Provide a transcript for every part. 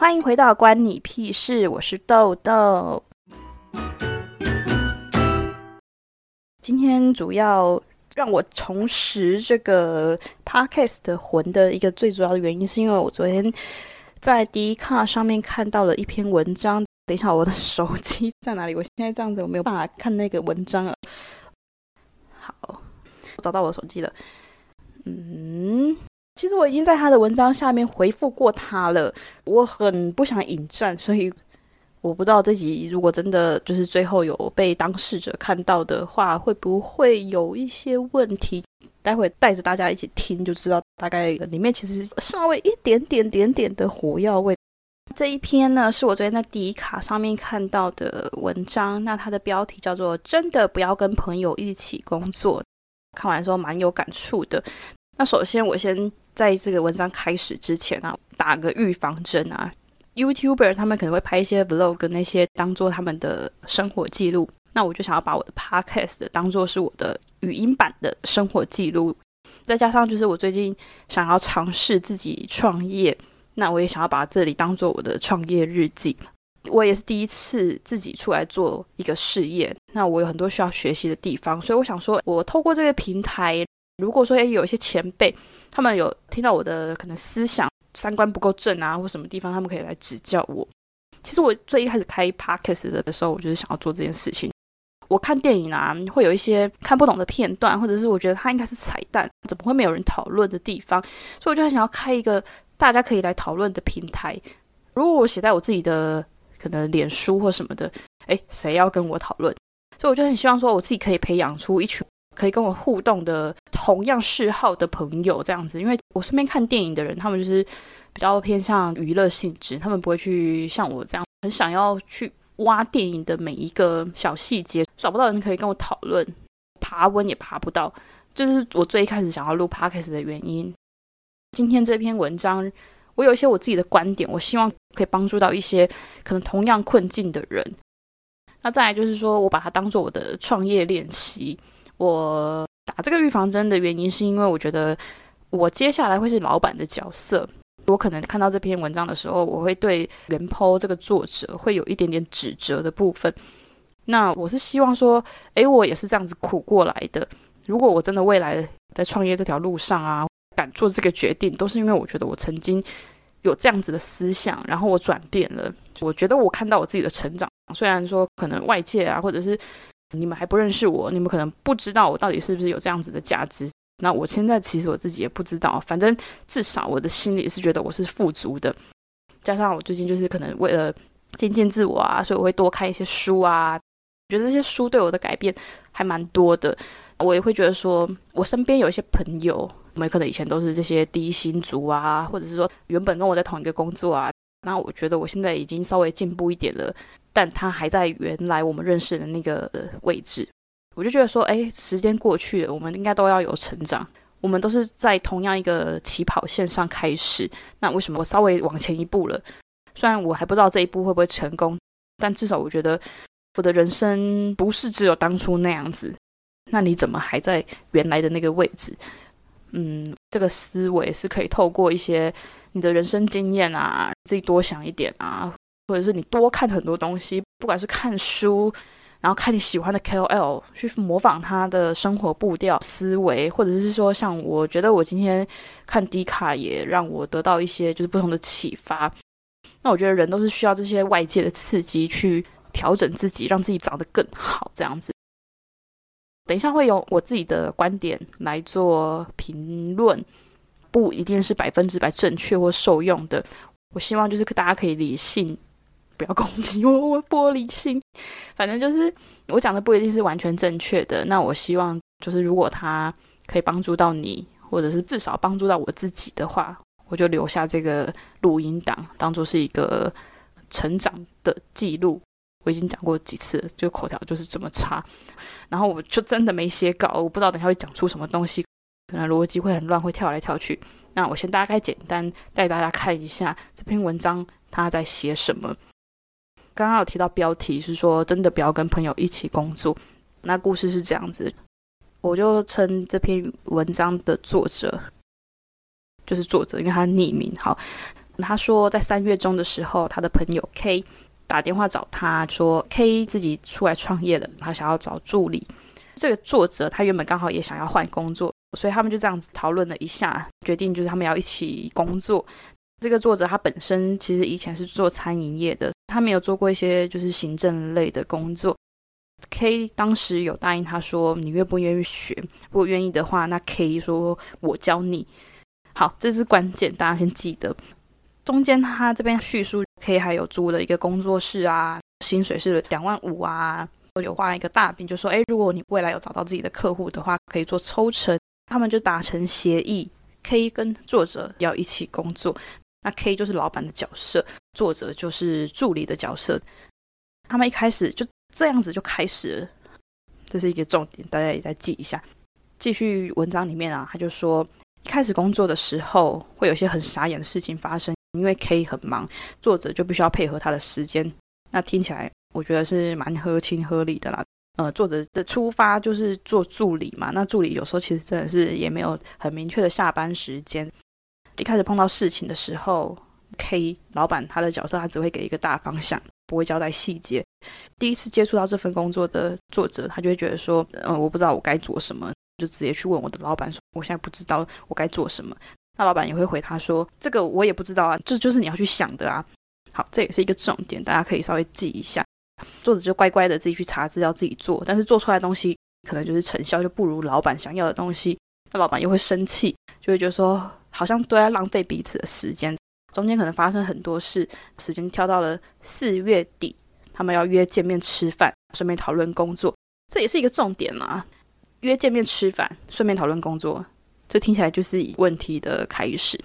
欢迎回到关你屁事，我是豆豆。今天主要让我重拾这个 podcast 的魂的一个最主要的原因，是因为我昨天在 D 卡上面看到了一篇文章。等一下，我的手机在哪里？我现在这样子，我没有办法看那个文章了。好，我找到我的手机了。嗯。其实我已经在他的文章下面回复过他了，我很不想引战，所以我不知道这集如果真的就是最后有被当事者看到的话，会不会有一些问题？待会带着大家一起听就知道，大概里面其实稍微一点点点点的火药味。这一篇呢是我昨天在第一卡上面看到的文章，那它的标题叫做“真的不要跟朋友一起工作”，看完之后蛮有感触的。那首先我先。在这个文章开始之前啊，打个预防针啊，YouTuber 他们可能会拍一些 Vlog 那些当做他们的生活记录，那我就想要把我的 Podcast 当做是我的语音版的生活记录，再加上就是我最近想要尝试自己创业，那我也想要把这里当做我的创业日记。我也是第一次自己出来做一个事业，那我有很多需要学习的地方，所以我想说，我透过这个平台，如果说诶有一些前辈。他们有听到我的可能思想三观不够正啊，或什么地方，他们可以来指教我。其实我最一开始开 podcast 的时候，我就是想要做这件事情。我看电影啊，会有一些看不懂的片段，或者是我觉得它应该是彩蛋，怎么会没有人讨论的地方？所以我就很想要开一个大家可以来讨论的平台。如果我写在我自己的可能脸书或什么的，诶，谁要跟我讨论？所以我就很希望说，我自己可以培养出一群。可以跟我互动的同样嗜好的朋友这样子，因为我身边看电影的人，他们就是比较偏向娱乐性质，他们不会去像我这样很想要去挖电影的每一个小细节，找不到人可以跟我讨论，爬文也爬不到，就是我最一开始想要录 podcast 的原因。今天这篇文章，我有一些我自己的观点，我希望可以帮助到一些可能同样困境的人。那再来就是说我把它当做我的创业练习。我打这个预防针的原因，是因为我觉得我接下来会是老板的角色。我可能看到这篇文章的时候，我会对原剖这个作者会有一点点指责的部分。那我是希望说，诶，我也是这样子苦过来的。如果我真的未来在创业这条路上啊，敢做这个决定，都是因为我觉得我曾经有这样子的思想，然后我转变了。我觉得我看到我自己的成长，虽然说可能外界啊，或者是。你们还不认识我，你们可能不知道我到底是不是有这样子的价值。那我现在其实我自己也不知道，反正至少我的心里是觉得我是富足的。加上我最近就是可能为了精进自我啊，所以我会多看一些书啊。觉得这些书对我的改变还蛮多的。我也会觉得说，我身边有一些朋友，我们可能以前都是这些低薪族啊，或者是说原本跟我在同一个工作啊。那我觉得我现在已经稍微进步一点了。但他还在原来我们认识的那个位置，我就觉得说，哎，时间过去了，我们应该都要有成长。我们都是在同样一个起跑线上开始，那为什么我稍微往前一步了？虽然我还不知道这一步会不会成功，但至少我觉得我的人生不是只有当初那样子。那你怎么还在原来的那个位置？嗯，这个思维是可以透过一些你的人生经验啊，自己多想一点啊。或者是你多看很多东西，不管是看书，然后看你喜欢的 KOL 去模仿他的生活步调、思维，或者是说像我觉得我今天看迪卡也让我得到一些就是不同的启发。那我觉得人都是需要这些外界的刺激去调整自己，让自己长得更好这样子。等一下会有我自己的观点来做评论，不一定是百分之百正确或受用的。我希望就是大家可以理性。不要攻击我，我玻璃心。反正就是我讲的不一定是完全正确的。那我希望就是如果他可以帮助到你，或者是至少帮助到我自己的话，我就留下这个录音档，当做是一个成长的记录。我已经讲过几次，就口条就是这么差。然后我就真的没写稿，我不知道等下会讲出什么东西，可能逻辑会很乱，会跳来跳去。那我先大概简单带大家看一下这篇文章他在写什么。刚刚有提到标题是说，真的不要跟朋友一起工作。那故事是这样子，我就称这篇文章的作者就是作者，因为他匿名。好，他说在三月中的时候，他的朋友 K 打电话找他说，K 自己出来创业了，他想要找助理。这个作者他原本刚好也想要换工作，所以他们就这样子讨论了一下，决定就是他们要一起工作。这个作者他本身其实以前是做餐饮业的，他没有做过一些就是行政类的工作。K 当时有答应他说：“你愿不愿意学？如果愿意的话，那 K 说我教你。”好，这是关键，大家先记得。中间他这边叙述，K 还有租了一个工作室啊，薪水是两万五啊。有画一个大饼，就说：“哎，如果你未来有找到自己的客户的话，可以做抽成。”他们就达成协议，K 跟作者要一起工作。那 K 就是老板的角色，作者就是助理的角色。他们一开始就这样子就开始了，这是一个重点，大家也再记一下。继续文章里面啊，他就说，一开始工作的时候会有些很傻眼的事情发生，因为 K 很忙，作者就必须要配合他的时间。那听起来我觉得是蛮合情合理的啦。呃，作者的出发就是做助理嘛，那助理有时候其实真的是也没有很明确的下班时间。一开始碰到事情的时候，K 老板他的角色他只会给一个大方向，不会交代细节。第一次接触到这份工作的作者，他就会觉得说，嗯，我不知道我该做什么，就直接去问我的老板说，我现在不知道我该做什么。那老板也会回他说，这个我也不知道啊，这就是你要去想的啊。好，这也是一个重点，大家可以稍微记一下。作者就乖乖的自己去查资料，自己做，但是做出来的东西可能就是成效就不如老板想要的东西，那老板又会生气，就会觉得说。好像都在浪费彼此的时间，中间可能发生很多事，时间跳到了四月底，他们要约见面吃饭，顺便讨论工作，这也是一个重点嘛。约见面吃饭，顺便讨论工作，这听起来就是问题的开始。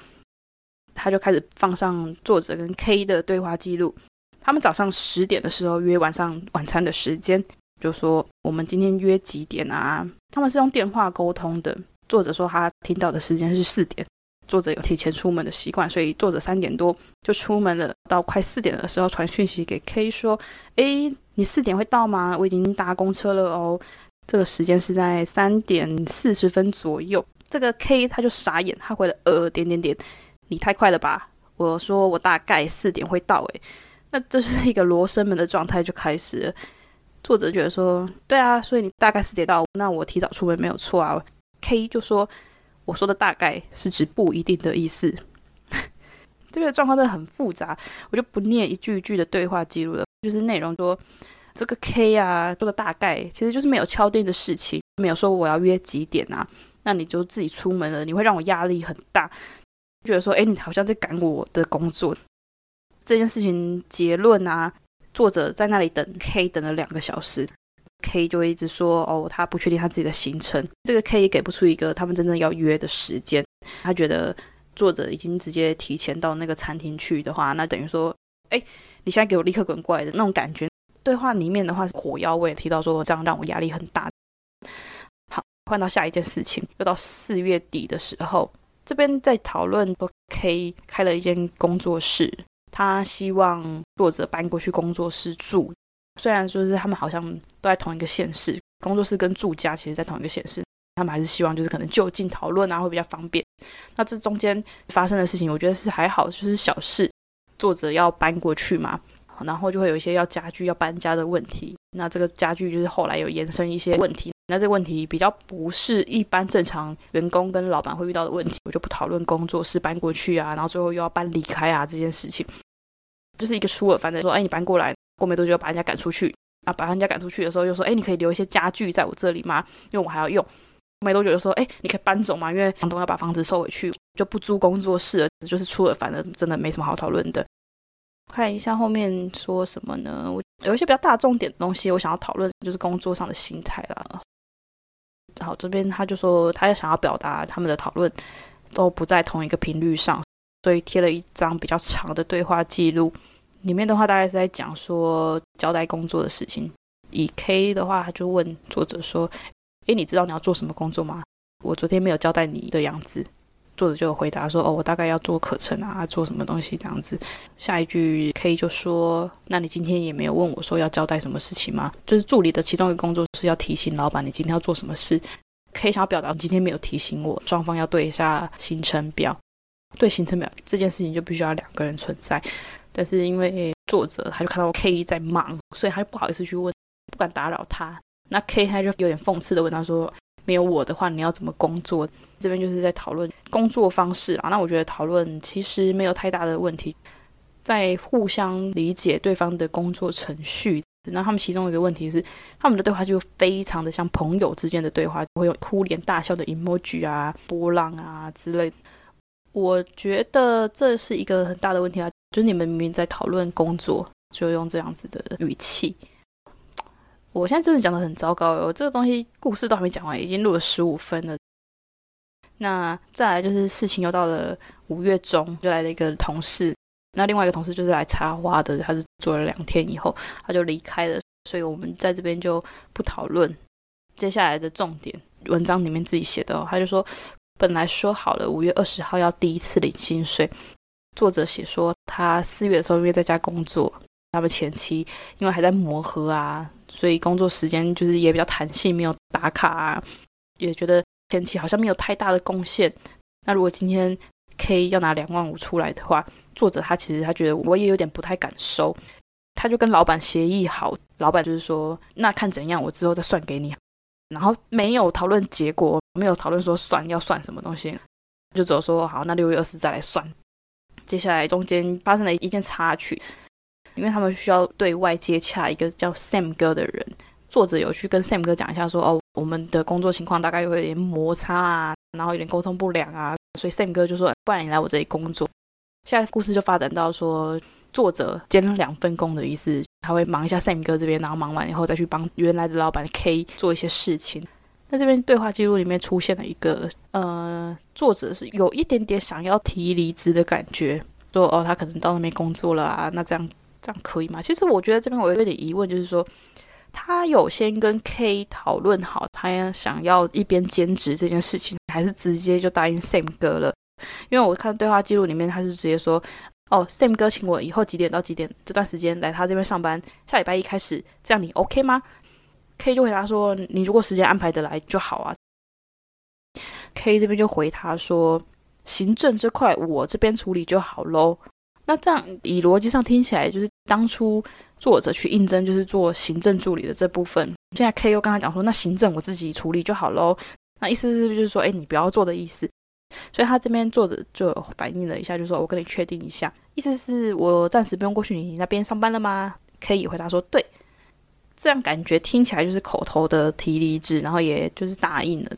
他就开始放上作者跟 K 的对话记录，他们早上十点的时候约晚上晚餐的时间，就说我们今天约几点啊？他们是用电话沟通的。作者说他听到的时间是四点。作者有提前出门的习惯，所以作者三点多就出门了。到快四点的时候，传讯息给 K 说：“诶，你四点会到吗？我已经搭公车了哦。”这个时间是在三点四十分左右。这个 K 他就傻眼，他回了呃点点点，你太快了吧？我说我大概四点会到，诶，那这是一个罗生门的状态就开始。作者觉得说：“对啊，所以你大概四点到，那我提早出门没有错啊。”K 就说。我说的大概是指不一定的意思，这个状况真的很复杂，我就不念一句一句的对话记录了。就是内容说，这个 K 啊，这个大概其实就是没有敲定的事情，没有说我要约几点啊，那你就自己出门了，你会让我压力很大，觉得说，哎，你好像在赶我的工作。这件事情结论啊，作者在那里等 K 等了两个小时。K 就一直说哦，他不确定他自己的行程。这个 K 也给不出一个他们真正要约的时间。他觉得作者已经直接提前到那个餐厅去的话，那等于说，哎，你现在给我立刻滚过来的那种感觉。对话里面的话是火药味，提到说这样让我压力很大。好，换到下一件事情，又到四月底的时候，这边在讨论说 K 开了一间工作室，他希望作者搬过去工作室住。虽然说是他们好像都在同一个县市，工作室跟住家其实在同一个县市，他们还是希望就是可能就近讨论啊会比较方便。那这中间发生的事情，我觉得是还好，就是小事。作者要搬过去嘛，然后就会有一些要家具要搬家的问题。那这个家具就是后来有延伸一些问题，那这个问题比较不是一般正常员工跟老板会遇到的问题，我就不讨论工作室搬过去啊，然后最后又要搬离开啊这件事情，就是一个出尔反正说，哎，你搬过来。过没多久把人家赶出去啊！把人家赶出去的时候，就说：“哎，你可以留一些家具在我这里吗？因为我还要用。”没多久就说：“哎，你可以搬走吗？因为房东要把房子收回去，就不租工作室了。”就是出了，反正真的没什么好讨论的。看一下后面说什么呢？我有一些比较大重点的东西，我想要讨论，就是工作上的心态啦。好，这边他就说，他也想要表达他们的讨论都不在同一个频率上，所以贴了一张比较长的对话记录。里面的话大概是在讲说交代工作的事情。以 K 的话，他就问作者说：“诶，你知道你要做什么工作吗？我昨天没有交代你的样子。”作者就回答说：“哦，我大概要做课程啊，做什么东西这样子。”下一句 K 就说：“那你今天也没有问我说要交代什么事情吗？就是助理的其中一个工作是要提醒老板你今天要做什么事。”K 想要表达你今天没有提醒我，双方要对一下行程表。对行程表这件事情就必须要两个人存在。但是因为作者他就看到 K 在忙，所以他就不好意思去问，不敢打扰他。那 K 他就有点讽刺的问他说：“没有我的话，你要怎么工作？”这边就是在讨论工作方式啊。那我觉得讨论其实没有太大的问题，在互相理解对方的工作程序。那他们其中一个问题是，他们的对话就非常的像朋友之间的对话，会有哭脸大笑的 emoji 啊、波浪啊之类。我觉得这是一个很大的问题啊，就是你们明明在讨论工作，就用这样子的语气。我现在真的讲的很糟糕哦，这个东西故事都还没讲完，已经录了十五分了。那再来就是事情又到了五月中，就来了一个同事，那另外一个同事就是来插花的，他是做了两天以后他就离开了，所以我们在这边就不讨论接下来的重点。文章里面自己写的，他就说。本来说好了五月二十号要第一次领薪水，作者写说他四月的时候因为在家工作，他们前期因为还在磨合啊，所以工作时间就是也比较弹性，没有打卡啊，也觉得前期好像没有太大的贡献。那如果今天 K 要拿两万五出来的话，作者他其实他觉得我也有点不太敢收，他就跟老板协议好，老板就是说那看怎样，我之后再算给你。然后没有讨论结果，没有讨论说算要算什么东西，就只有说好，那六月二十再来算。接下来中间发生了一件插曲，因为他们需要对外接洽一个叫 Sam 哥的人，作者有去跟 Sam 哥讲一下说，哦，我们的工作情况大概会有点摩擦啊，然后有点沟通不良啊，所以 Sam 哥就说，不然你来我这里工作。现在故事就发展到说。作者兼两份工的意思，他会忙一下 Sam 哥这边，然后忙完以后再去帮原来的老板 K 做一些事情。在这边对话记录里面出现了一个，呃，作者是有一点点想要提离职的感觉，说哦，他可能到那边工作了啊，那这样这样可以吗？其实我觉得这边我有点疑问，就是说他有先跟 K 讨论好，他想要一边兼职这件事情，还是直接就答应 Sam 哥了？因为我看对话记录里面，他是直接说。哦，Sam 哥，请我以后几点到几点这段时间来他这边上班？下礼拜一开始，这样你 OK 吗？K 就回答说：“你如果时间安排得来就好啊。”K 这边就回他说：“行政这块我这边处理就好喽。”那这样以逻辑上听起来，就是当初作者去应征就是做行政助理的这部分，现在 K 又跟他讲说：“那行政我自己处理就好喽。”那意思是不是就是说，哎，你不要做的意思？所以他这边作者就反映了一下，就说：“我跟你确定一下，意思是我暂时不用过去你那边上班了吗？”可以回答说：“对。”这样感觉听起来就是口头的提离职，然后也就是答应了。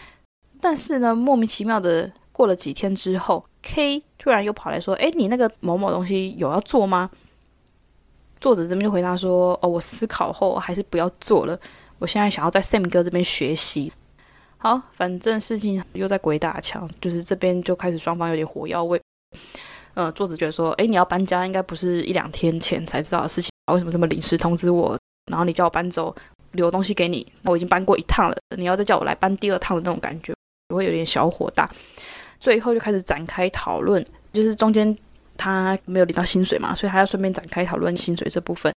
但是呢，莫名其妙的过了几天之后，K 突然又跑来说：“哎，你那个某某东西有要做吗？”作者这边就回答说：“哦，我思考后还是不要做了。我现在想要在 Sam 哥这边学习。”好，反正事情又在鬼打墙，就是这边就开始双方有点火药味。呃，作者觉得说，哎，你要搬家应该不是一两天前才知道的事情，为什么这么临时通知我？然后你叫我搬走，留东西给你，那我已经搬过一趟了，你要再叫我来搬第二趟的那种感觉，我会有点小火大。最后就开始展开讨论，就是中间他没有领到薪水嘛，所以他要顺便展开讨论薪水这部分。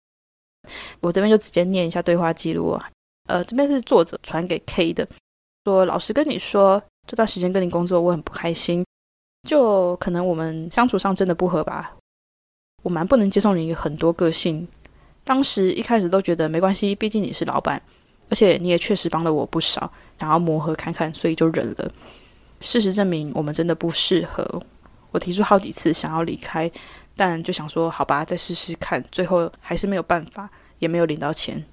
我这边就直接念一下对话记录啊，呃，这边是作者传给 K 的。说老实跟你说，这段时间跟你工作我很不开心，就可能我们相处上真的不合吧。我蛮不能接受你很多个性。当时一开始都觉得没关系，毕竟你是老板，而且你也确实帮了我不少，想要磨合看看，所以就忍了。事实证明我们真的不适合。我提出好几次想要离开，但就想说好吧，再试试看。最后还是没有办法，也没有领到钱。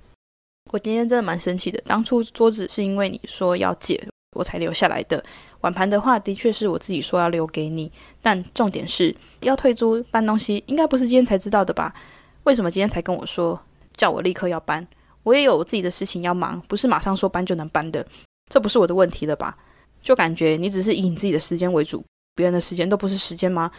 我今天真的蛮生气的。当初桌子是因为你说要借，我才留下来的。碗盘的话，的确是我自己说要留给你。但重点是要退租搬东西，应该不是今天才知道的吧？为什么今天才跟我说，叫我立刻要搬？我也有自己的事情要忙，不是马上说搬就能搬的。这不是我的问题了吧？就感觉你只是以你自己的时间为主，别人的时间都不是时间吗？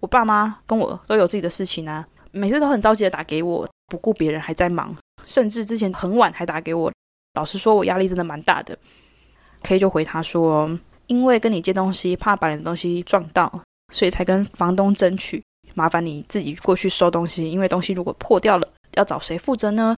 我爸妈跟我都有自己的事情啊，每次都很着急的打给我，不顾别人还在忙。甚至之前很晚还打给我，老实说，我压力真的蛮大的。K 就回他说：“因为跟你借东西，怕把你的东西撞到，所以才跟房东争取，麻烦你自己过去收东西。因为东西如果破掉了，要找谁负责呢？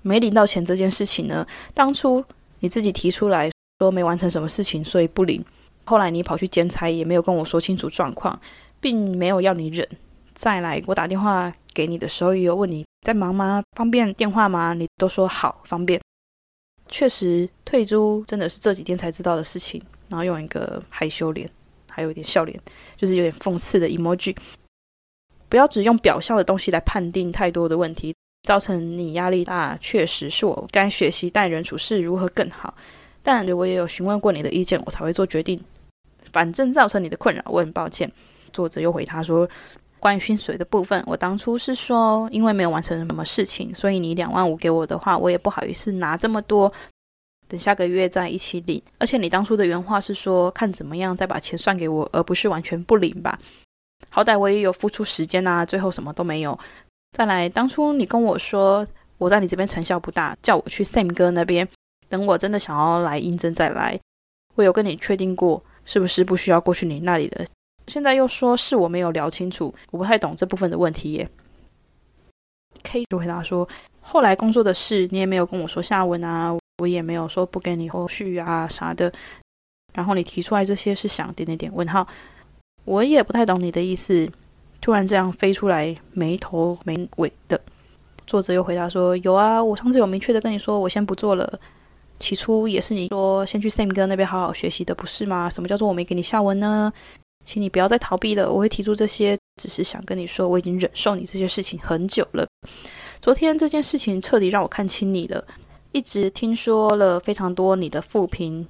没领到钱这件事情呢，当初你自己提出来说没完成什么事情，所以不领。后来你跑去兼差，也没有跟我说清楚状况，并没有要你忍。再来，我打电话给你的时候，也有问你在忙吗？方便电话吗？你都说好，方便。确实，退租真的是这几天才知道的事情。然后用一个害羞脸，还有一点笑脸，就是有点讽刺的 emoji。不要只用表象的东西来判定太多的问题，造成你压力大。确实是我该学习待人处事如何更好。但我也有询问过你的意见，我才会做决定。反正造成你的困扰，我很抱歉。作者又回他说，关于薪水的部分，我当初是说，因为没有完成什么事情，所以你两万五给我的话，我也不好意思拿这么多。等下个月再一起领。而且你当初的原话是说，看怎么样再把钱算给我，而不是完全不领吧？好歹我也有付出时间啊，最后什么都没有。再来，当初你跟我说，我在你这边成效不大，叫我去 Sam 哥那边。等我真的想要来应征再来，我有跟你确定过是不是不需要过去你那里的？现在又说是我没有聊清楚，我不太懂这部分的问题耶。K 就回答说，后来工作的事你也没有跟我说下文啊，我也没有说不给你后续啊啥的。然后你提出来这些是想点点点问号，我也不太懂你的意思。突然这样飞出来没头没尾的，作者又回答说，有啊，我上次有明确的跟你说，我先不做了。起初也是你说先去 Sam 哥那边好好学习的，不是吗？什么叫做我没给你下文呢？请你不要再逃避了。我会提出这些，只是想跟你说，我已经忍受你这些事情很久了。昨天这件事情彻底让我看清你了。一直听说了非常多你的负评，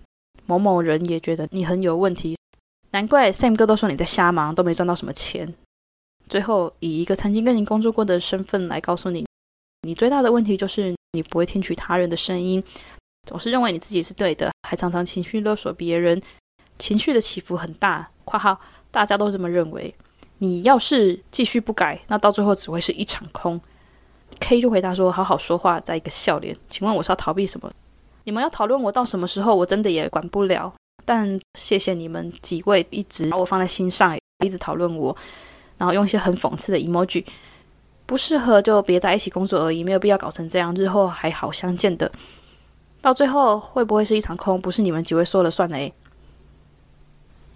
某某人也觉得你很有问题。难怪 Sam 哥都说你在瞎忙，都没赚到什么钱。最后以一个曾经跟你工作过的身份来告诉你，你最大的问题就是你不会听取他人的声音。总是认为你自己是对的，还常常情绪勒索别人，情绪的起伏很大。（括号大家都这么认为）你要是继续不改，那到最后只会是一场空。K 就回答说：“好好说话，在一个笑脸。请问我是要逃避什么？你们要讨论我到什么时候？我真的也管不了。但谢谢你们几位一直把我放在心上，一直讨论我，然后用一些很讽刺的 emoji。不适合就别在一起工作而已，没有必要搞成这样，日后还好相见的。”到最后会不会是一场空？不是你们几位说了算的诶。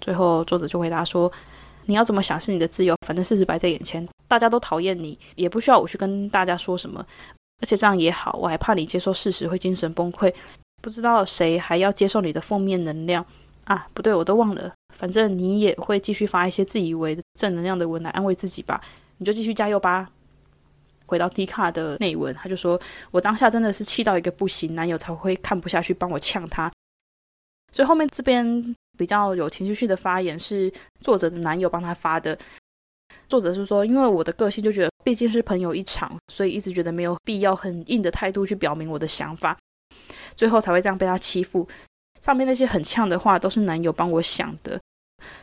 最后作者就回答说：“你要怎么想是你的自由，反正事实摆在眼前，大家都讨厌你，也不需要我去跟大家说什么。而且这样也好，我还怕你接受事实会精神崩溃。不知道谁还要接受你的负面能量啊？不对，我都忘了。反正你也会继续发一些自以为正能量的文来安慰自己吧。你就继续加油吧。”回到迪卡的内文，他就说：“我当下真的是气到一个不行，男友才会看不下去帮我呛他。”所以后面这边比较有情绪性的发言是作者的男友帮他发的。作者是说：“因为我的个性就觉得毕竟是朋友一场，所以一直觉得没有必要很硬的态度去表明我的想法，最后才会这样被他欺负。上面那些很呛的话都是男友帮我想的。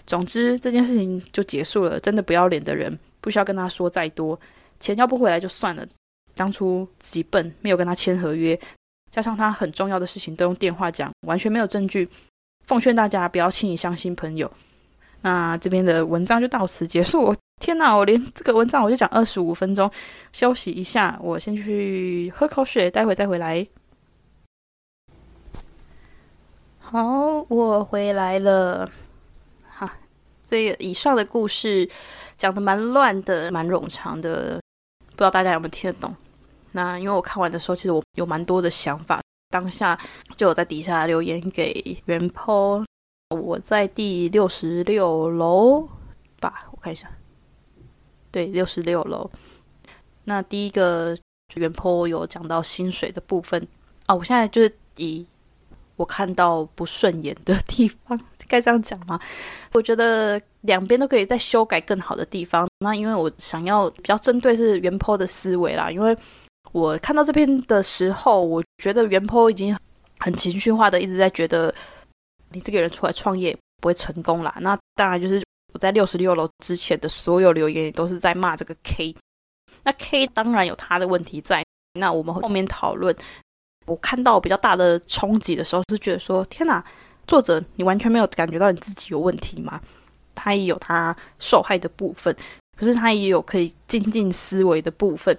总之这件事情就结束了。真的不要脸的人不需要跟他说再多。”钱要不回来就算了，当初自己笨，没有跟他签合约，加上他很重要的事情都用电话讲，完全没有证据。奉劝大家不要轻易相信朋友。那这边的文章就到此结束。天哪，我连这个文章我就讲二十五分钟，休息一下，我先去喝口水，待会再回来。好，我回来了。好，这个以上的故事讲的蛮乱的，蛮冗长的。不知道大家有没有听得懂？那因为我看完的时候，其实我有蛮多的想法，当下就有在底下留言给袁坡。我在第六十六楼吧，我看一下，对，六十六楼。那第一个袁坡有讲到薪水的部分啊，我现在就是以我看到不顺眼的地方。该这样讲吗？我觉得两边都可以再修改更好的地方。那因为我想要比较针对是原坡的思维啦，因为我看到这篇的时候，我觉得原坡已经很情绪化的一直在觉得你这个人出来创业不会成功啦。那当然就是我在六十六楼之前的所有留言都是在骂这个 K。那 K 当然有他的问题在。那我们后面讨论，我看到比较大的冲击的时候是觉得说，天哪！作者，你完全没有感觉到你自己有问题吗？他也有他受害的部分，可是他也有可以精进思维的部分。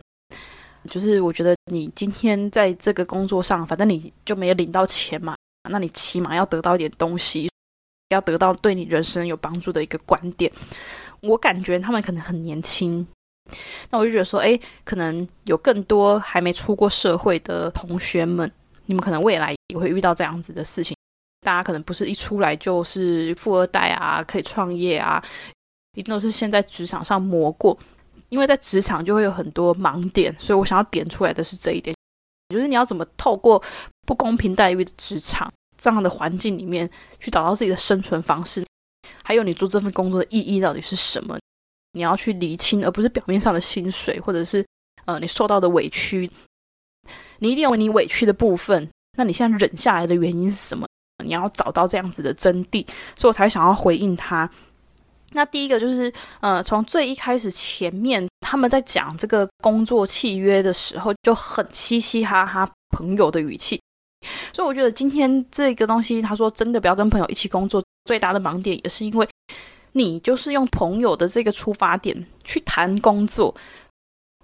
就是我觉得你今天在这个工作上，反正你就没有领到钱嘛，那你起码要得到一点东西，要得到对你人生有帮助的一个观点。我感觉他们可能很年轻。那我就觉得说，哎，可能有更多还没出过社会的同学们，你们可能未来也会遇到这样子的事情。大家可能不是一出来就是富二代啊，可以创业啊，一定都是先在职场上磨过。因为在职场就会有很多盲点，所以我想要点出来的是这一点，就是你要怎么透过不公平待遇的职场这样的环境里面去找到自己的生存方式，还有你做这份工作的意义到底是什么？你要去厘清，而不是表面上的薪水，或者是呃你受到的委屈，你一定有你委屈的部分。那你现在忍下来的原因是什么？你要找到这样子的真谛，所以我才想要回应他。那第一个就是，呃，从最一开始前面他们在讲这个工作契约的时候，就很嘻嘻哈哈朋友的语气。所以我觉得今天这个东西，他说真的不要跟朋友一起工作，最大的盲点也是因为。你就是用朋友的这个出发点去谈工作，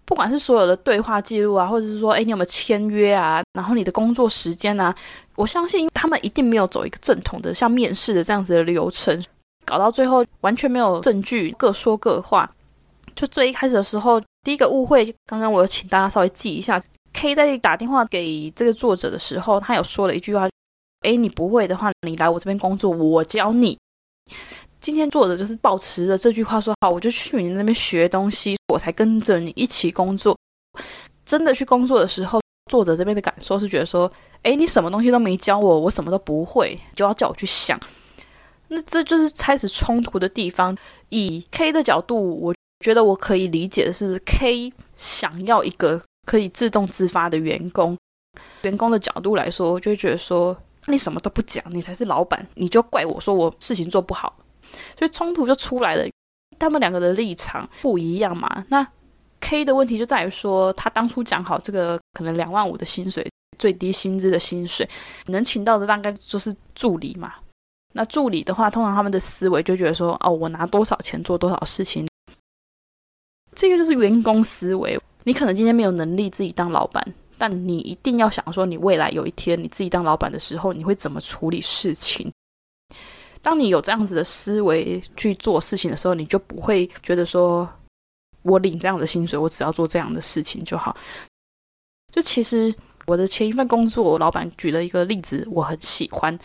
不管是所有的对话记录啊，或者是说，哎，你有没有签约啊？然后你的工作时间啊，我相信他们一定没有走一个正统的像面试的这样子的流程，搞到最后完全没有证据，各说各话。就最一开始的时候，第一个误会，刚刚我有请大家稍微记一下，K 在打电话给这个作者的时候，他有说了一句话，哎，你不会的话，你来我这边工作，我教你。今天作者就是保持着这句话说好，我就去你那边学东西，我才跟着你一起工作。真的去工作的时候，作者这边的感受是觉得说，哎，你什么东西都没教我，我什么都不会，就要叫我去想。那这就是开始冲突的地方。以 K 的角度，我觉得我可以理解的是，K 想要一个可以自动自发的员工。员工的角度来说，就会觉得说，你什么都不讲，你才是老板，你就怪我说我事情做不好。所以冲突就出来了，他们两个的立场不一样嘛。那 K 的问题就在于说，他当初讲好这个可能两万五的薪水，最低薪资的薪水，能请到的大概就是助理嘛。那助理的话，通常他们的思维就觉得说，哦，我拿多少钱做多少事情，这个就是员工思维。你可能今天没有能力自己当老板，但你一定要想说，你未来有一天你自己当老板的时候，你会怎么处理事情。当你有这样子的思维去做事情的时候，你就不会觉得说，我领这样的薪水，我只要做这样的事情就好。就其实我的前一份工作，老板举了一个例子，我很喜欢。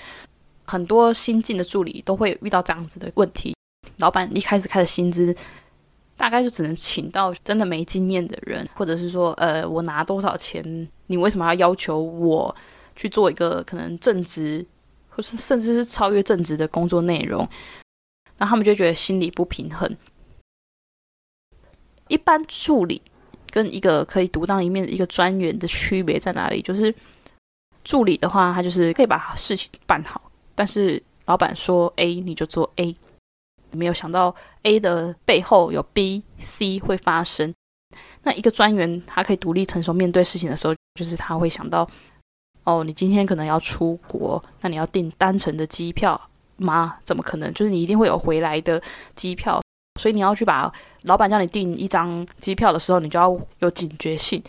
很多新进的助理都会遇到这样子的问题，老板一开始开的薪资，大概就只能请到真的没经验的人，或者是说，呃，我拿多少钱，你为什么要要求我去做一个可能正职？或是甚至是超越正职的工作内容，那他们就觉得心里不平衡。一般助理跟一个可以独当一面的一个专员的区别在哪里？就是助理的话，他就是可以把事情办好，但是老板说 A 你就做 A，没有想到 A 的背后有 B、C 会发生。那一个专员他可以独立承受面对事情的时候，就是他会想到。哦，你今天可能要出国，那你要订单程的机票吗？怎么可能？就是你一定会有回来的机票，所以你要去把老板叫你订一张机票的时候，你就要有警觉性，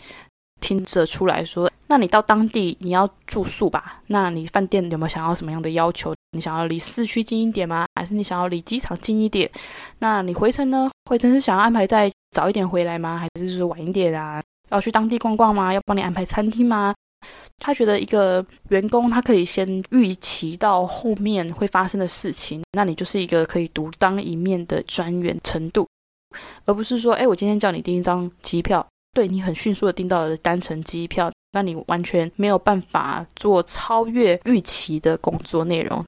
听着出来说，那你到当地你要住宿吧？那你饭店有没有想要什么样的要求？你想要离市区近一点吗？还是你想要离机场近一点？那你回程呢？回程是想要安排在早一点回来吗？还是就是晚一点啊？要去当地逛逛吗？要帮你安排餐厅吗？他觉得一个员工，他可以先预期到后面会发生的事情，那你就是一个可以独当一面的专员程度，而不是说，哎，我今天叫你订一张机票，对你很迅速的订到了单程机票，那你完全没有办法做超越预期的工作内容。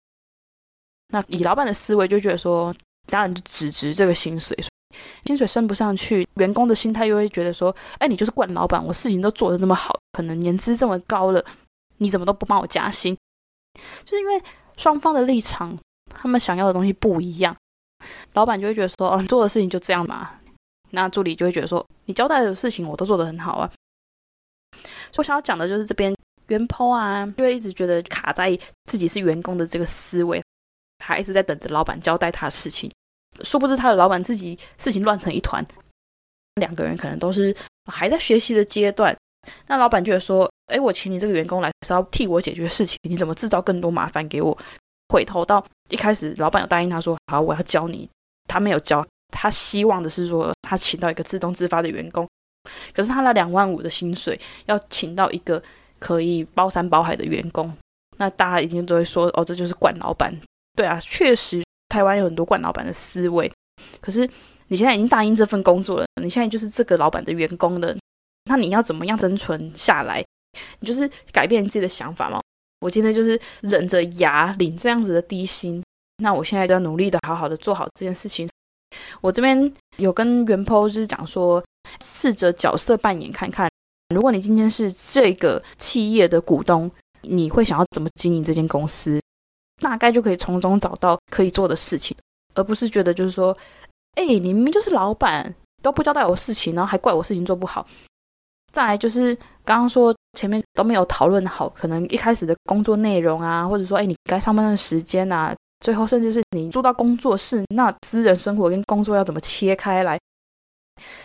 那以老板的思维就觉得说，当然就只值这个薪水。薪水升不上去，员工的心态又会觉得说：“哎，你就是惯老板，我事情都做得那么好，可能年资这么高了，你怎么都不帮我加薪？”就是因为双方的立场，他们想要的东西不一样，老板就会觉得说：“哦，你做的事情就这样嘛。”那助理就会觉得说：“你交代的事情我都做得很好啊。”我想要讲的就是这边员抛啊，就会一直觉得卡在自己是员工的这个思维，他一直在等着老板交代他的事情。殊不知，他的老板自己事情乱成一团，两个人可能都是还在学习的阶段。那老板觉得说：“哎，我请你这个员工来是要替我解决事情，你怎么制造更多麻烦给我？”回头到一开始，老板有答应他说：“好，我要教你。”他没有教，他希望的是说，他请到一个自动自发的员工，可是他那两万五的薪水要请到一个可以包山包海的员工，那大家一定都会说，哦，这就是惯老板。对啊，确实台湾有很多惯老板的思维，可是你现在已经答应这份工作了，你现在就是这个老板的员工了，那你要怎么样生存下来？你就是改变自己的想法吗？我今天就是忍着牙领这样子的低薪，那我现在就要努力的好好的做好这件事情。我这边有跟袁坡就是讲说，试着角色扮演看看，如果你今天是这个企业的股东，你会想要怎么经营这间公司？大概就可以从中找到可以做的事情，而不是觉得就是说，哎，你明明就是老板，都不交代我事情，然后还怪我事情做不好。再来就是刚刚说前面都没有讨论好，可能一开始的工作内容啊，或者说，哎，你该上班的时间啊，最后甚至是你住到工作室，那私人生活跟工作要怎么切开来？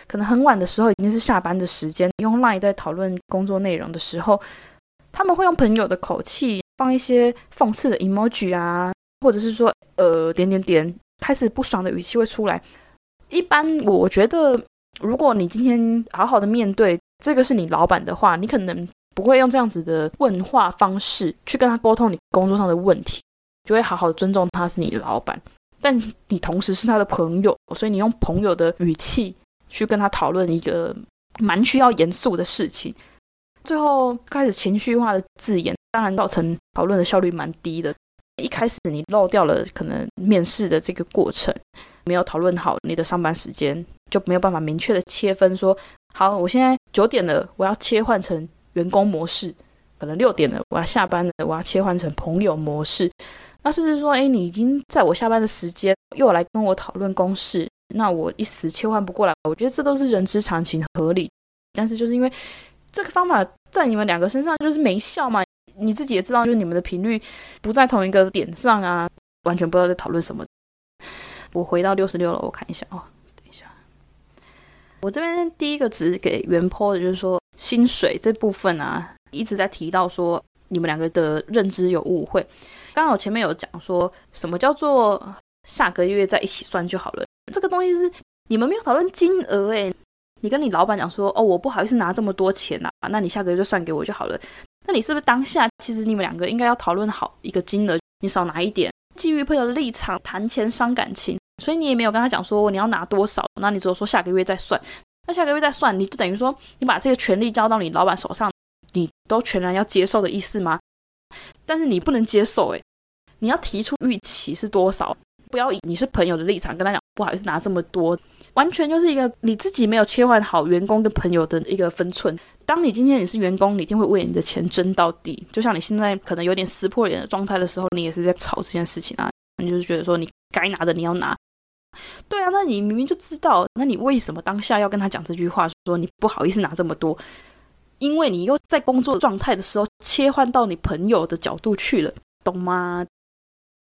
可能很晚的时候已经是下班的时间，用 Line 在讨论工作内容的时候，他们会用朋友的口气。放一些讽刺的 emoji 啊，或者是说呃点点点，开始不爽的语气会出来。一般我觉得，如果你今天好好的面对这个是你老板的话，你可能不会用这样子的问话方式去跟他沟通你工作上的问题，就会好好的尊重他是你的老板，但你同时是他的朋友，所以你用朋友的语气去跟他讨论一个蛮需要严肃的事情，最后开始情绪化的字眼。当然，造成讨论的效率蛮低的。一开始你漏掉了可能面试的这个过程，没有讨论好你的上班时间，就没有办法明确的切分说，好，我现在九点了，我要切换成员工模式；可能六点了，我要下班了，我要切换成朋友模式。那甚至说，哎，你已经在我下班的时间又来跟我讨论公事，那我一时切换不过来，我觉得这都是人之常情，合理。但是就是因为这个方法在你们两个身上就是没效嘛。你自己也知道，就是你们的频率不在同一个点上啊，完全不知道在讨论什么。我回到六十六了，我看一下哦。等一下，我这边第一个只给原坡的，就是说薪水这部分啊，一直在提到说你们两个的认知有误会。刚好前面有讲说什么叫做下个月在一起算就好了，这个东西是你们没有讨论金额诶。你跟你老板讲说哦，我不好意思拿这么多钱呐，那你下个月就算给我就好了。那你是不是当下其实你们两个应该要讨论好一个金额，你少拿一点，基于朋友的立场谈钱伤感情，所以你也没有跟他讲说你要拿多少，那你只有说下个月再算，那下个月再算，你就等于说你把这个权利交到你老板手上，你都全然要接受的意思吗？但是你不能接受，诶，你要提出预期是多少，不要以你是朋友的立场跟他讲，不好意思拿这么多，完全就是一个你自己没有切换好员工跟朋友的一个分寸。当你今天你是员工，你一定会为你的钱争到底。就像你现在可能有点撕破脸的状态的时候，你也是在吵这件事情啊。你就是觉得说你该拿的你要拿，对啊，那你明明就知道，那你为什么当下要跟他讲这句话，说你不好意思拿这么多？因为你又在工作状态的时候切换到你朋友的角度去了，懂吗？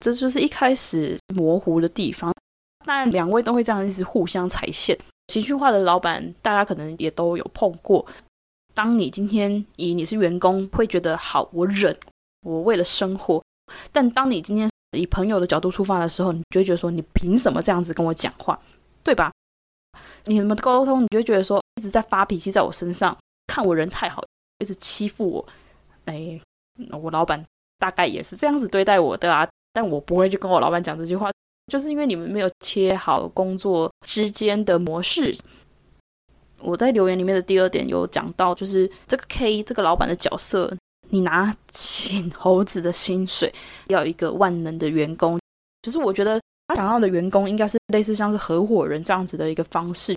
这就是一开始模糊的地方。当然，两位都会这样一直互相踩线，情绪化的老板，大家可能也都有碰过。当你今天以你是员工，会觉得好，我忍，我为了生活。但当你今天以朋友的角度出发的时候，你就会觉得说，你凭什么这样子跟我讲话，对吧？你们沟通，你就会觉得说，一直在发脾气在我身上，看我人太好，一直欺负我。哎，我老板大概也是这样子对待我的啊，但我不会去跟我老板讲这句话，就是因为你们没有切好工作之间的模式。我在留言里面的第二点有讲到，就是这个 K 这个老板的角色，你拿请猴子的薪水，要一个万能的员工，就是我觉得他想要的员工应该是类似像是合伙人这样子的一个方式。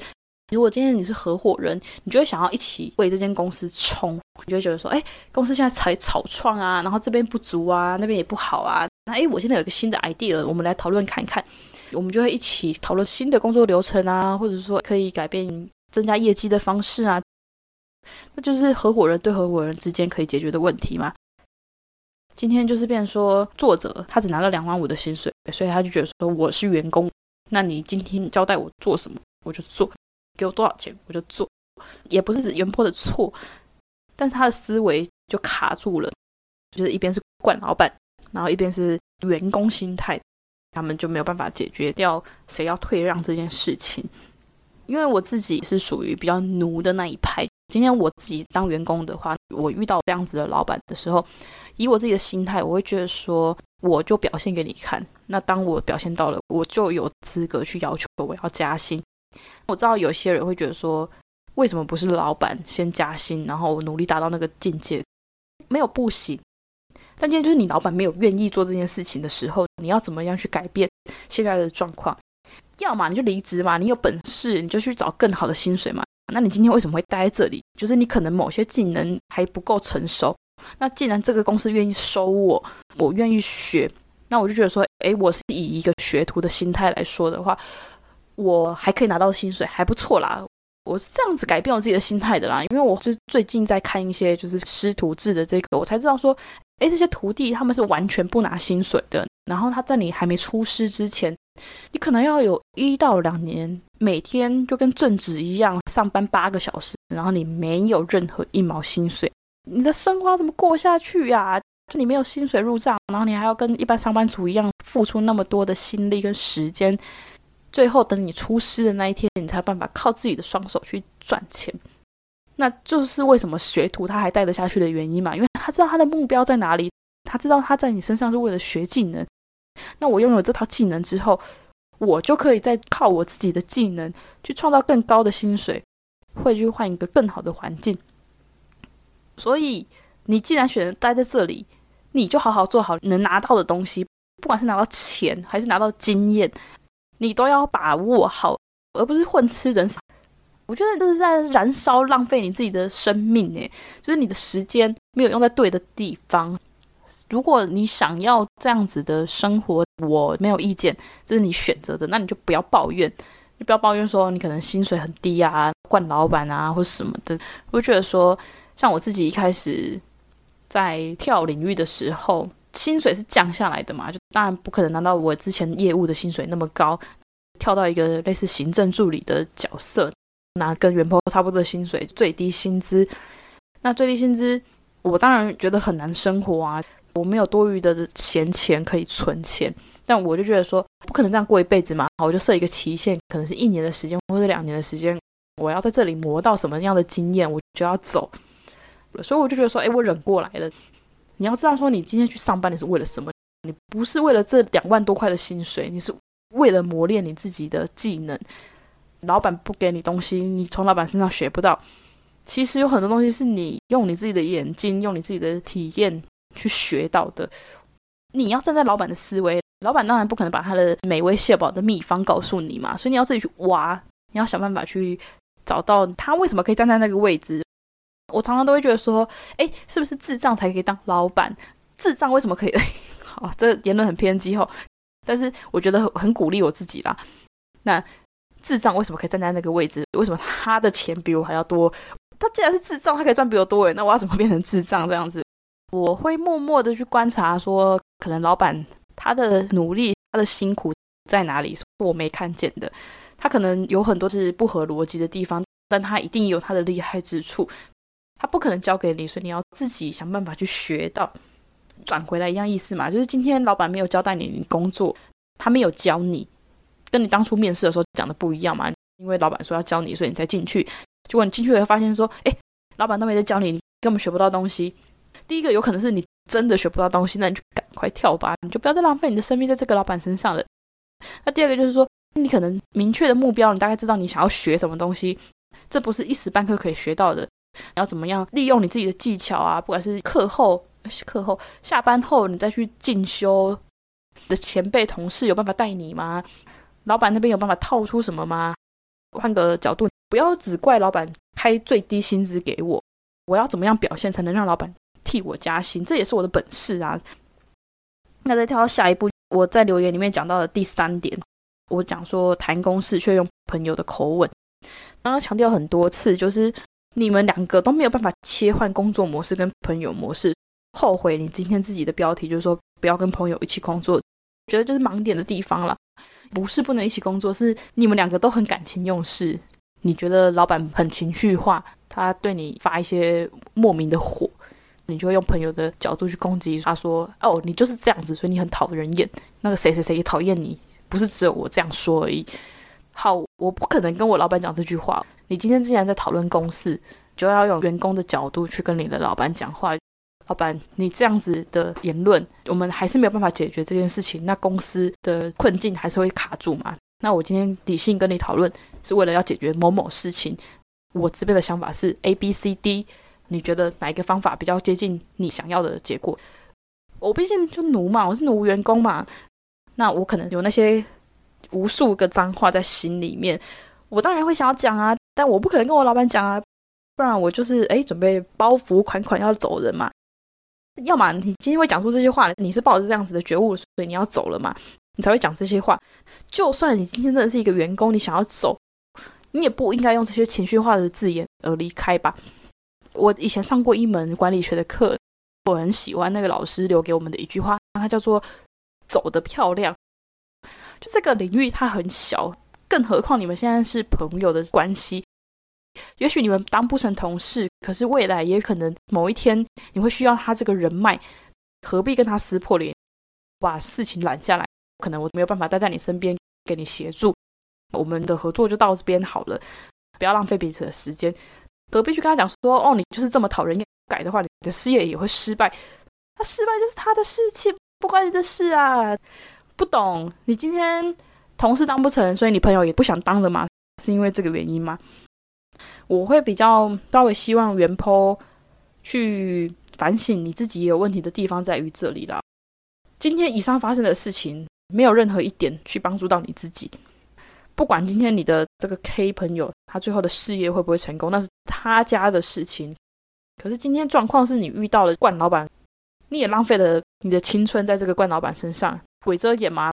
如果今天你是合伙人，你就会想要一起为这间公司冲，你就会觉得说，哎，公司现在才草创啊，然后这边不足啊，那边也不好啊，那哎，我现在有个新的 idea，我们来讨论看一看，我们就会一起讨论新的工作流程啊，或者说可以改变。增加业绩的方式啊，那就是合伙人对合伙人之间可以解决的问题嘛。今天就是变说，作者他只拿了两万五的薪水，所以他就觉得说我是员工，那你今天交代我做什么，我就做，给我多少钱我就做，也不是指原坡的错，但是他的思维就卡住了，就是一边是惯老板，然后一边是员工心态。他们就没有办法解决掉谁要退让这件事情。因为我自己是属于比较奴的那一派。今天我自己当员工的话，我遇到这样子的老板的时候，以我自己的心态，我会觉得说，我就表现给你看。那当我表现到了，我就有资格去要求我要加薪。我知道有些人会觉得说，为什么不是老板先加薪，然后努力达到那个境界？没有不行。但今天就是你老板没有愿意做这件事情的时候，你要怎么样去改变现在的状况？要么你就离职嘛，你有本事你就去找更好的薪水嘛。那你今天为什么会待在这里？就是你可能某些技能还不够成熟。那既然这个公司愿意收我，我愿意学，那我就觉得说，诶，我是以一个学徒的心态来说的话，我还可以拿到薪水，还不错啦。我是这样子改变我自己的心态的啦。因为我是最近在看一些就是师徒制的这个，我才知道说，诶，这些徒弟他们是完全不拿薪水的。然后他在你还没出师之前。你可能要有一到两年，每天就跟正职一样上班八个小时，然后你没有任何一毛薪水，你的生活怎么过下去呀？就你没有薪水入账，然后你还要跟一般上班族一样付出那么多的心力跟时间，最后等你出师的那一天，你才有办法靠自己的双手去赚钱。那就是为什么学徒他还带得下去的原因嘛？因为他知道他的目标在哪里，他知道他在你身上是为了学技能。那我拥有这套技能之后，我就可以再靠我自己的技能去创造更高的薪水，会去换一个更好的环境。所以，你既然选择待在这里，你就好好做好能拿到的东西，不管是拿到钱还是拿到经验，你都要把握好，而不是混吃等死。我觉得这是在燃烧、浪费你自己的生命，诶，就是你的时间没有用在对的地方。如果你想要这样子的生活，我没有意见，这是你选择的，那你就不要抱怨，你不要抱怨说你可能薪水很低啊，惯老板啊或什么的。我觉得说，像我自己一开始在跳领域的时候，薪水是降下来的嘛，就当然不可能拿到我之前业务的薪水那么高，跳到一个类似行政助理的角色，拿跟原 p 差不多的薪水，最低薪资。那最低薪资，我当然觉得很难生活啊。我没有多余的闲钱可以存钱，但我就觉得说不可能这样过一辈子嘛，我就设一个期限，可能是一年的时间或者两年的时间，我要在这里磨到什么样的经验，我就要走。所以我就觉得说，哎，我忍过来了。你要知道说，你今天去上班你是为了什么？你不是为了这两万多块的薪水，你是为了磨练你自己的技能。老板不给你东西，你从老板身上学不到。其实有很多东西是你用你自己的眼睛，用你自己的体验。去学到的，你要站在老板的思维，老板当然不可能把他的美味蟹堡的秘方告诉你嘛，所以你要自己去挖，你要想办法去找到他为什么可以站在那个位置。我常常都会觉得说，哎，是不是智障才可以当老板？智障为什么可以？好，这言论很偏激吼，但是我觉得很鼓励我自己啦。那智障为什么可以站在那个位置？为什么他的钱比我还要多？他既然是智障，他可以赚比我多诶，那我要怎么变成智障这样子？我会默默的去观察，说可能老板他的努力、他的辛苦在哪里是我没看见的。他可能有很多是不合逻辑的地方，但他一定有他的厉害之处。他不可能交给你，所以你要自己想办法去学到。转回来一样意思嘛，就是今天老板没有交代你你工作，他没有教你，跟你当初面试的时候讲的不一样嘛。因为老板说要教你，所以你才进去。结果你进去会发现说，哎，老板都没在教你，你根本学不到东西。第一个有可能是你真的学不到东西，那你就赶快跳吧，你就不要再浪费你的生命在这个老板身上了。那第二个就是说，你可能明确的目标，你大概知道你想要学什么东西，这不是一时半刻可以学到的。你要怎么样利用你自己的技巧啊？不管是课后、课后、下班后，你再去进修的前辈同事有办法带你吗？老板那边有办法套出什么吗？换个角度，不要只怪老板开最低薪资给我，我要怎么样表现才能让老板？替我加薪，这也是我的本事啊。那再跳到下一步，我在留言里面讲到的第三点，我讲说谈公事却用朋友的口吻。刚刚强调很多次，就是你们两个都没有办法切换工作模式跟朋友模式。后悔你今天自己的标题就是说不要跟朋友一起工作，觉得就是盲点的地方了。不是不能一起工作，是你们两个都很感情用事。你觉得老板很情绪化，他对你发一些莫名的火。你就会用朋友的角度去攻击他，说：“哦，你就是这样子，所以你很讨人厌。那个谁谁谁也讨厌你，不是只有我这样说而已。”好，我不可能跟我老板讲这句话。你今天既然在讨论公事，就要用员工的角度去跟你的老板讲话。老板，你这样子的言论，我们还是没有办法解决这件事情。那公司的困境还是会卡住嘛？那我今天理性跟你讨论，是为了要解决某某事情。我这边的想法是 A、B、C、D，你觉得哪一个方法比较接近你想要的结果？我毕竟就奴嘛，我是奴员工嘛。那我可能有那些无数个脏话在心里面，我当然会想要讲啊，但我不可能跟我老板讲啊，不然我就是诶准备包袱款款要走人嘛。要么你今天会讲出这些话，你是抱着这样子的觉悟，所以你要走了嘛，你才会讲这些话。就算你今天真的是一个员工，你想要走，你也不应该用这些情绪化的字眼而离开吧。我以前上过一门管理学的课，我很喜欢那个老师留给我们的一句话，它叫做“走得漂亮”。就这个领域它很小，更何况你们现在是朋友的关系。也许你们当不成同事，可是未来也可能某一天你会需要他这个人脉，何必跟他撕破脸，把事情揽下来？可能我没有办法待在你身边给你协助，我们的合作就到这边好了，不要浪费彼此的时间。何必去跟他讲说，哦，你就是这么讨人厌，改的话你的事业也会失败，他失败就是他的事情，不关你的事啊！不懂，你今天同事当不成，所以你朋友也不想当了吗？是因为这个原因吗？我会比较稍微希望原坡去反省你自己有问题的地方在于这里啦。今天以上发生的事情，没有任何一点去帮助到你自己。不管今天你的这个 K 朋友他最后的事业会不会成功，那是他家的事情。可是今天状况是你遇到了冠老板，你也浪费了你的青春在这个冠老板身上，鬼遮眼吗？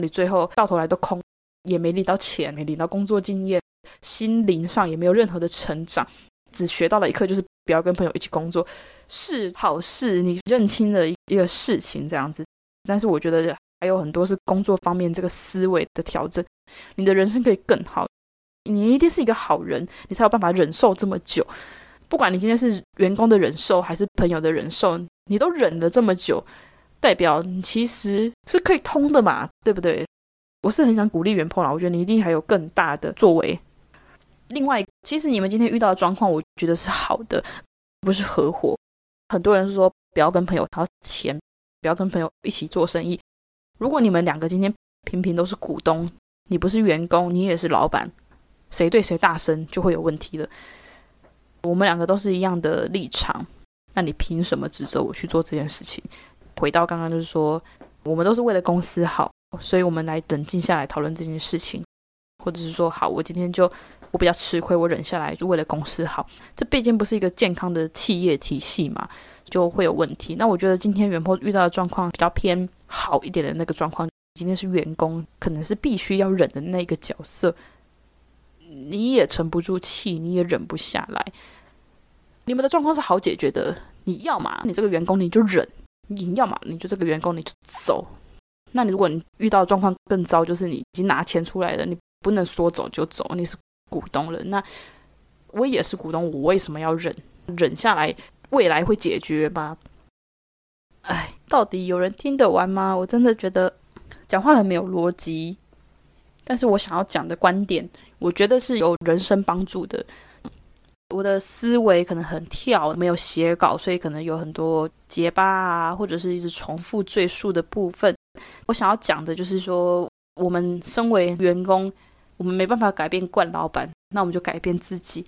你最后到头来都空，也没领到钱，没领到工作经验。心灵上也没有任何的成长，只学到了一课，就是不要跟朋友一起工作，是好事，你认清了一个事情这样子。但是我觉得还有很多是工作方面这个思维的调整，你的人生可以更好。你一定是一个好人，你才有办法忍受这么久。不管你今天是员工的忍受还是朋友的忍受，你都忍了这么久，代表你其实是可以通的嘛，对不对？我是很想鼓励袁鹏啦，我觉得你一定还有更大的作为。另外，其实你们今天遇到的状况，我觉得是好的，不是合伙。很多人说不要跟朋友掏钱，不要跟朋友一起做生意。如果你们两个今天平平都是股东，你不是员工，你也是老板，谁对谁大声就会有问题了。我们两个都是一样的立场，那你凭什么指责我去做这件事情？回到刚刚就是说，我们都是为了公司好，所以我们来冷静下来讨论这件事情，或者是说，好，我今天就。我比较吃亏，我忍下来就为了公司好。这毕竟不是一个健康的企业体系嘛，就会有问题。那我觉得今天袁坡遇到的状况比较偏好一点的那个状况，今天是员工，可能是必须要忍的那个角色，你也沉不住气，你也忍不下来。你们的状况是好解决的，你要嘛，你这个员工你就忍；你要嘛，你就这个员工你就走。那你如果你遇到状况更糟，就是你已经拿钱出来了，你不能说走就走，你是。股东了，那我也是股东，我为什么要忍忍下来？未来会解决吗？哎，到底有人听得完吗？我真的觉得讲话很没有逻辑，但是我想要讲的观点，我觉得是有人生帮助的。我的思维可能很跳，没有写稿，所以可能有很多结巴啊，或者是一直重复赘述的部分。我想要讲的就是说，我们身为员工。我们没办法改变惯老板，那我们就改变自己。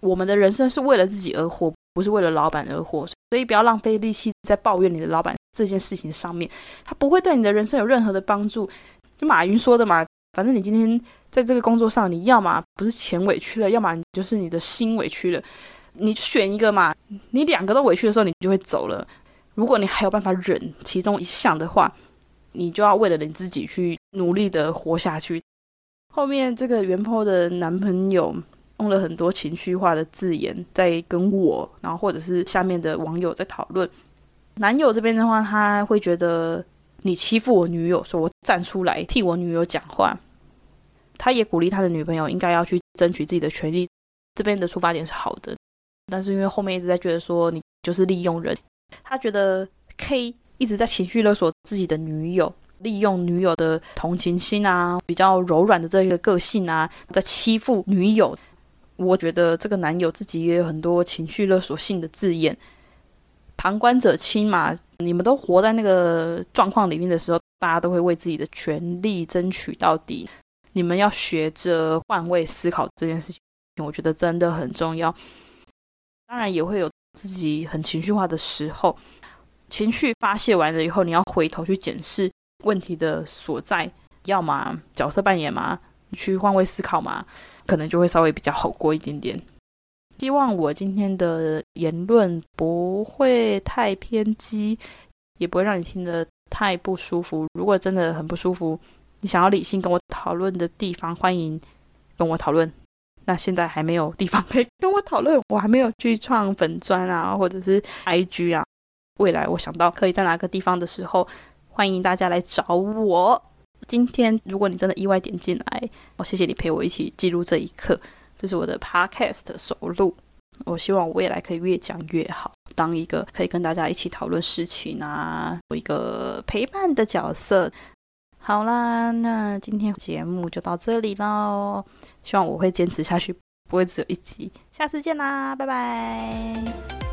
我们的人生是为了自己而活，不是为了老板而活，所以不要浪费力气在抱怨你的老板这件事情上面，他不会对你的人生有任何的帮助。就马云说的嘛，反正你今天在这个工作上，你要么不是钱委屈了，要么就是你的心委屈了，你选一个嘛。你两个都委屈的时候，你就会走了。如果你还有办法忍其中一项的话，你就要为了你自己去努力的活下去。后面这个袁坡的男朋友用了很多情绪化的字眼在跟我，然后或者是下面的网友在讨论。男友这边的话，他会觉得你欺负我女友，说我站出来替我女友讲话。他也鼓励他的女朋友应该要去争取自己的权利。这边的出发点是好的，但是因为后面一直在觉得说你就是利用人。他觉得 K 一直在情绪勒索自己的女友，利用女友的同情心啊，比较柔软的这个个性啊，在欺负女友。我觉得这个男友自己也有很多情绪勒索性的字眼。旁观者清嘛，你们都活在那个状况里面的时候，大家都会为自己的权利争取到底。你们要学着换位思考这件事情，我觉得真的很重要。当然也会有自己很情绪化的时候，情绪发泄完了以后，你要回头去检视问题的所在，要么角色扮演嘛，去换位思考嘛。可能就会稍微比较好过一点点。希望我今天的言论不会太偏激，也不会让你听得太不舒服。如果真的很不舒服，你想要理性跟我讨论的地方，欢迎跟我讨论。那现在还没有地方可以跟我讨论，我还没有去创粉砖啊，或者是 IG 啊。未来我想到可以在哪个地方的时候，欢迎大家来找我。今天，如果你真的意外点进来，我谢谢你陪我一起记录这一刻。这是我的 podcast 首录，我希望我未来可以越讲越好，当一个可以跟大家一起讨论事情啊，有一个陪伴的角色。好啦，那今天节目就到这里喽，希望我会坚持下去，不会只有一集。下次见啦，拜拜。